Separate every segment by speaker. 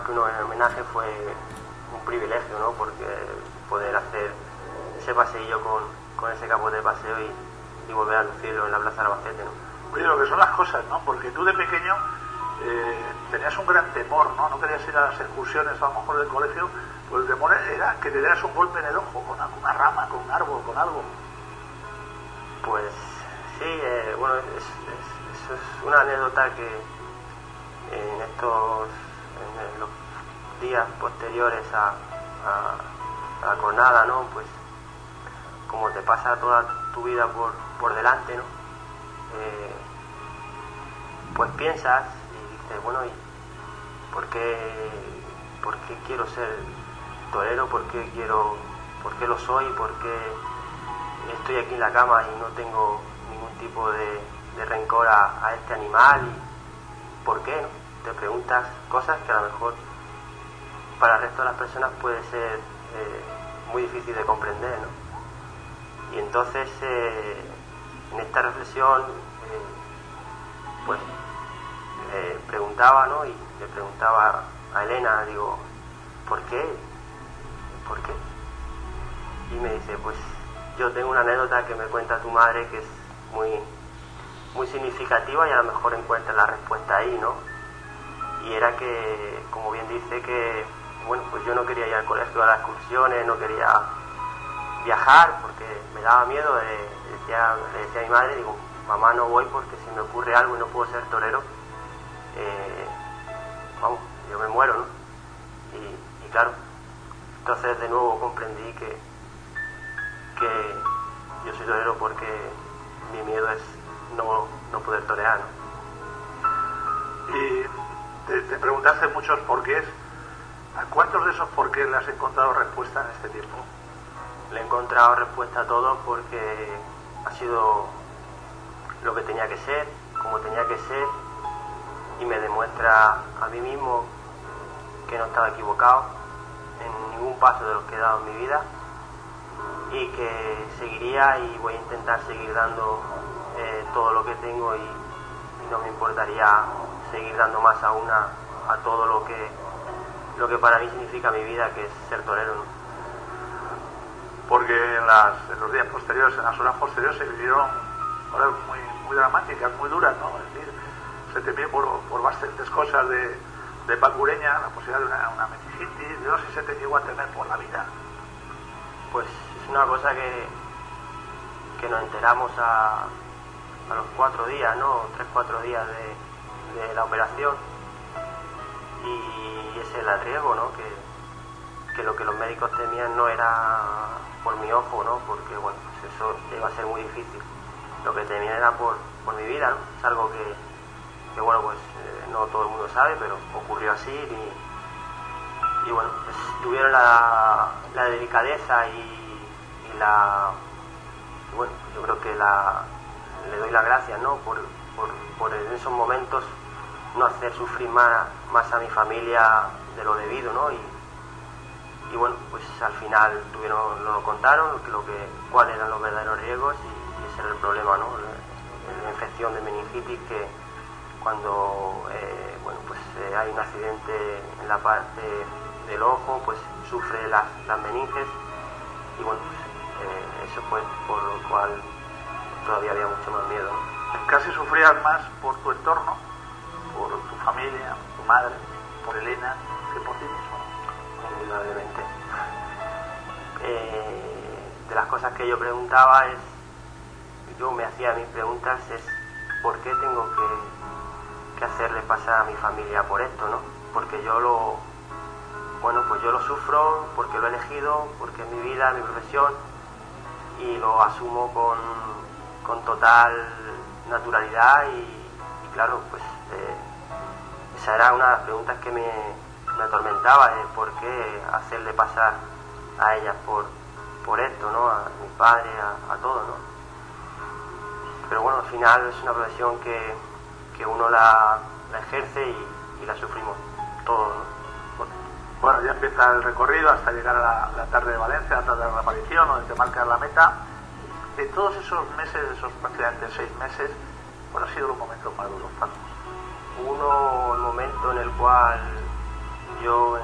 Speaker 1: Más que uno en homenaje fue un privilegio, ¿no? Porque poder hacer ese paseillo con, con ese capote de paseo y, y volver a lucirlo en la Plaza de Albacete, ¿no?
Speaker 2: Oye, lo que son las cosas, ¿no? Porque tú de pequeño eh, tenías un gran temor, ¿no? No querías ir a las excursiones a lo mejor del colegio, pues el temor era que te dieras un golpe en el ojo con alguna rama, con un árbol, con algo.
Speaker 1: Pues sí, eh, bueno, es, es- eso es una anécdota que en estos en los días posteriores a, a- a ¿no? Pues como te pasa toda tu vida por, por delante, ¿no? Eh, pues piensas y dices, bueno, ¿y por qué, por qué quiero ser torero? ¿Por qué quiero, por qué lo soy? ¿Por qué estoy aquí en la cama y no tengo ningún tipo de, de rencor a, a este animal? ¿Y ¿Por qué? no? Te preguntas cosas que a lo mejor para el resto de las personas puede ser eh, muy difícil de comprender, ¿no? Y entonces eh, en esta reflexión eh, pues preguntaba, ¿no? Y le preguntaba a Elena, digo, ¿por qué? ¿Por qué? Y me dice, pues yo tengo una anécdota que me cuenta tu madre que es muy, muy significativa y a lo mejor encuentra la respuesta ahí, ¿no? Y era que, como bien dice, que, bueno, pues yo no quería ir al colegio a las excursiones, no quería viajar porque me daba miedo, eh, le decía a mi madre, digo, mamá no voy porque si me ocurre algo y no puedo ser torero, eh, vamos, yo me muero, ¿no? Y, y claro, entonces de nuevo comprendí que, que yo soy torero porque mi miedo es no, no poder torear, ¿no?
Speaker 2: Y te, te preguntaste muchos porqués. ¿A cuántos de esos porqués le has encontrado respuesta en este tiempo?
Speaker 1: Le he encontrado respuesta a todos porque ha sido lo que tenía que ser, como tenía que ser, y me demuestra a mí mismo que no estaba equivocado en ningún paso de los que he dado en mi vida y que seguiría y voy a intentar seguir dando eh, todo lo que tengo y, y no me importaría seguir dando más aún a, a todo lo que lo que para mí significa mi vida que es ser torero ¿no?
Speaker 2: Porque en, las, en los días posteriores, en las horas posteriores, se vivieron horas muy, muy dramáticas, muy duras, ¿no? Es decir, se te por, por bastantes cosas de, de Pacureña, la posibilidad de una, una meningitis, yo no sé si se te llegó a tener por la vida.
Speaker 1: Pues es una cosa que, que nos enteramos a, a los cuatro días, ¿no? Tres, cuatro días de, de la operación. Y ese riesgo, ¿no? Que, que lo que los médicos temían no era por mi ojo, ¿no? Porque, bueno, pues eso iba a ser muy difícil. Lo que temían era por, por mi vida. Es algo que, que bueno, pues eh, no todo el mundo sabe, pero ocurrió así y, y bueno, pues tuvieron la, la delicadeza y, la, bueno, yo creo que la, le doy las gracias, ¿no? Por, por, por en esos momentos no hacer sufrir más, más a mi familia de lo debido, ¿no? Y, bueno, pues al final tuvieron, lo contaron, lo que, cuáles eran los verdaderos riesgos y, y ese era el problema, ¿no? La, la infección de meningitis que cuando eh, bueno, pues, eh, hay un accidente en la parte del ojo, pues sufre las, las meninges y bueno, pues, eh, eso fue por lo cual todavía había mucho más miedo. ¿no?
Speaker 2: Casi sufrías más por tu entorno, por tu familia, tu madre, por Elena, que por ti mismo.
Speaker 1: indudablemente. Eh, de las cosas que yo preguntaba es, yo me hacía mis preguntas es, ¿por qué tengo que, que hacerle pasar a mi familia por esto, no? Porque yo lo, bueno, pues yo lo sufro, porque lo he elegido, porque es mi vida, mi profesión, y lo asumo con, con total naturalidad y, claro, pues eh, esa era una de las preguntas que me, me atormentaba de por qué hacerle pasar a ella por, por esto, ¿no? A mi padre, a, a todo, ¿no? Pero bueno, al final es una profesión que, que uno la, la ejerce y, la sufrimos todos, ¿no?
Speaker 2: Bueno, ya empieza el recorrido hasta llegar a la, tarde de Valencia, la tarde de la aparición, donde te marcas la meta. En todos esos meses, esos prácticamente seis meses, ¿cuál ha sido los momentos más duros?
Speaker 1: Uno, el momento en el cual yo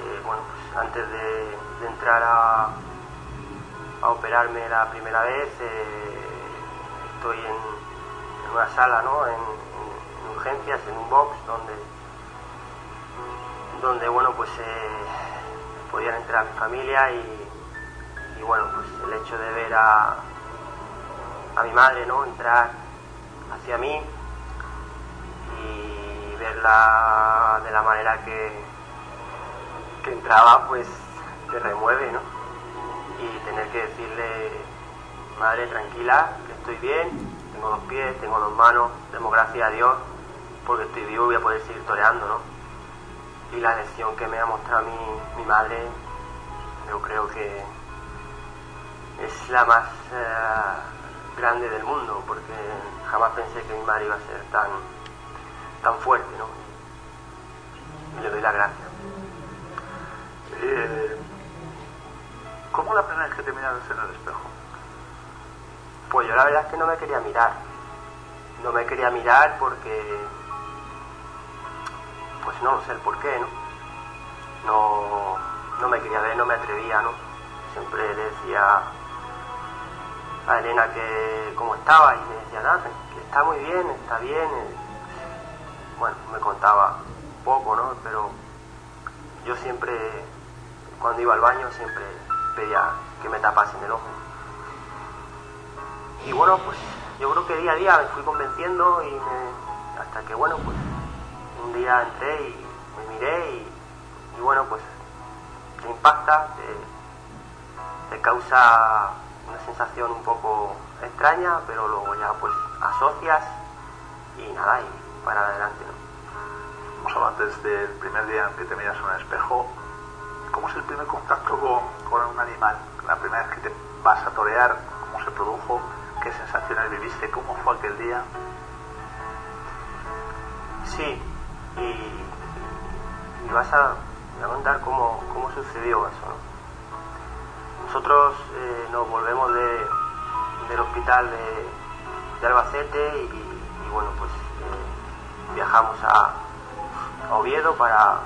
Speaker 1: eh, bueno pues antes de, entrar a, a, operarme la primera vez eh, estoy en, una sala ¿no? en, en, urgencias en un box donde donde bueno pues eh, podían entrar mi familia y, y, bueno pues el hecho de ver a, a mi madre no entrar hacia mí y verla de la manera que, que entraba, pues te remueve, ¿no? Y tener que decirle, madre, tranquila, que estoy bien, tengo dos pies, tengo dos manos, demos gracias a Dios, porque estoy vivo y voy a poder seguir toreando, ¿no? Y la lección que me ha mostrado mi, mi madre, yo creo que es la más uh, grande del mundo, porque jamás pensé que mi madre iba a ser tan, tan fuerte, ¿no? Y le doy las gracias.
Speaker 2: Eh, ¿Cómo la primera vez que te miras en el espejo?
Speaker 1: Pues yo la verdad es que no me quería mirar. No me quería mirar porque... Pues no sé el por qué, ¿no? No, no me quería ver, no me atrevía, ¿no? Siempre decía a Elena que cómo estaba y me decía, nada, que está muy bien, está bien. Bueno, me contaba poco, ¿no? Pero yo siempre, cuando iba al baño, siempre pedía que me tapasen el ojo. Y bueno, pues yo creo que día a día me fui convenciendo y me, hasta que, bueno, pues un día entré y me miré y, bueno, pues te impacta, te, te causa una sensación un poco extraña, pero luego ya pues asocias y nada, y para adelante, ¿no?
Speaker 2: Hemos hablado antes del primer día en que te miras en un espejo. ¿Cómo es el primer contacto con, con un animal? La primera vez que te vas a torear, ¿cómo se produjo? ¿Qué sensaciones viviste? ¿Cómo fue aquel día?
Speaker 1: Sí, y, y vas a, a contar cómo, cómo sucedió eso, ¿no? Nosotros eh, nos volvemos de, del hospital de, Albacete y, bueno, pues eh, viajamos a, Oviedo para,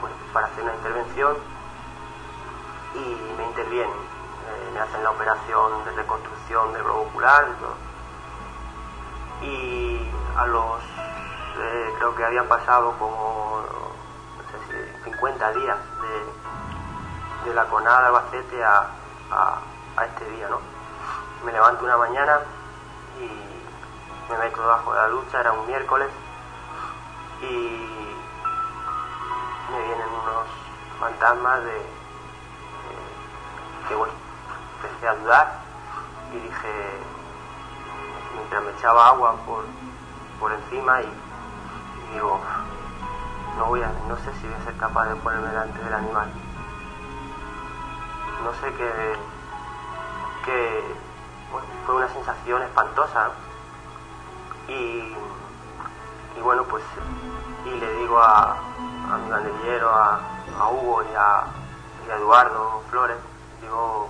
Speaker 1: pues, para hacer una intervención y me intervienen. Eh, me hacen la operación de reconstrucción del globo ocular todo. Y a los, creo que habían pasado como, no sé si 50 días de, de la conada de Albacete a, a, este día, ¿no? Me levanto una mañana y me meto debajo de la lucha, era un miércoles, y me vienen unos fantasmas de, de que bueno, empecé a dudar y dije, mientras me echaba agua por, por encima y, y digo, no voy a, no sé si voy a ser capaz de ponerme delante del animal no sé que bueno, fue una sensación espantosa. Y, y, bueno pues y le digo a, mi banderillero a, Hugo y a, y a, Eduardo Flores digo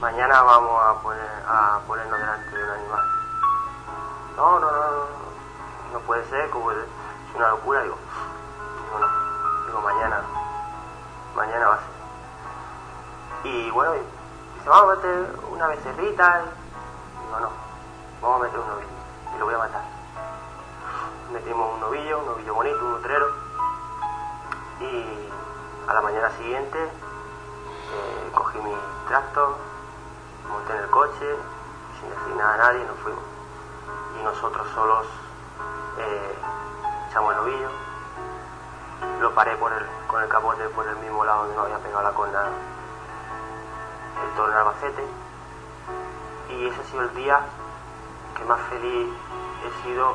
Speaker 1: mañana vamos a poner a ponernos delante de un animal no no no no, no puede ser como es una locura digo digo no digo mañana mañana va a ser y bueno, dice, vamos a meter una becerrita. Y digo, no, vamos a meter un novillo. Y lo voy a matar. Metimos un novillo, un novillo bonito, un utrero. Y a la mañana siguiente eh, cogí mi tractor, monté en el coche, sin decir nada a nadie, nos fuimos. Y nosotros solos eh, echamos el novillo. Lo paré por el, con el capote por el mismo lado donde no había pegado la corna el toro en Albacete. Y ese ha sido el día que más feliz he sido